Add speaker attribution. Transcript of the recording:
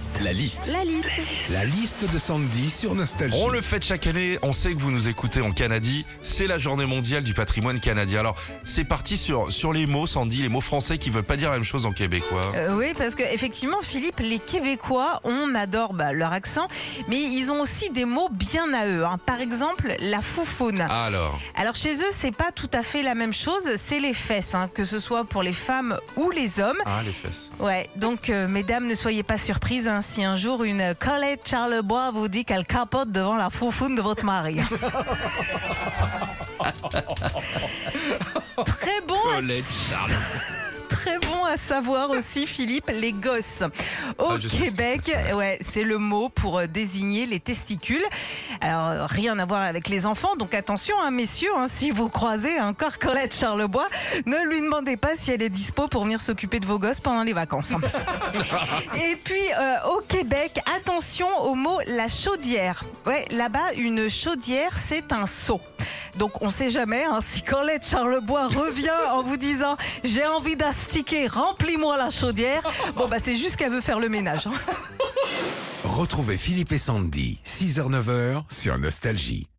Speaker 1: liste.
Speaker 2: La liste.
Speaker 3: La liste.
Speaker 1: La liste de Sandy sur Nostalgie.
Speaker 4: On le fête chaque année, on sait que vous nous écoutez en Canadie, c'est la journée mondiale du patrimoine canadien. Alors, c'est parti sur, sur les mots, Sandy, les mots français qui veulent pas dire la même chose en québécois.
Speaker 3: Euh, oui, parce que effectivement, Philippe, les Québécois, on adore bah, leur accent, mais ils ont aussi des mots bien à eux. hein. Par exemple, la foufoune.
Speaker 4: Alors,
Speaker 3: Alors chez eux, c'est pas tout à fait la même chose. C'est les fesses, hein, que ce soit pour les femmes ou les hommes.
Speaker 4: ah, les fesses.
Speaker 3: Ouais, donc euh, mesdames, ne soyez pas surprises hein, si un jour une Colette Charlebois vous dit qu'elle capote devant la foufoune de votre mari. Très bon,
Speaker 4: Colette Charles.
Speaker 3: Très bon à savoir aussi, Philippe, les gosses. Au
Speaker 4: Ah, ce
Speaker 3: Québec,
Speaker 4: c'est,
Speaker 3: ouais, c'est le mot pour euh, désigner les testicules. Alors euh, rien à voir avec les enfants, donc attention, hein, messieurs, hein, si vous croisez encore Colette Charlebois, ne lui demandez pas si elle est dispo pour venir s'occuper de vos gosses pendant les vacances. Et puis euh, au Québec, attention au mot la chaudière. Ouais, là-bas, une chaudière, c'est un seau. Donc on sait jamais hein, si Colette Charlebois revient en vous disant j'ai envie d'astiquer, remplis-moi la chaudière. Bon bah c'est juste qu'elle veut faire le ménage. hein.
Speaker 1: Retrouvez Philippe et Sandy, 6h-9h sur Nostalgie.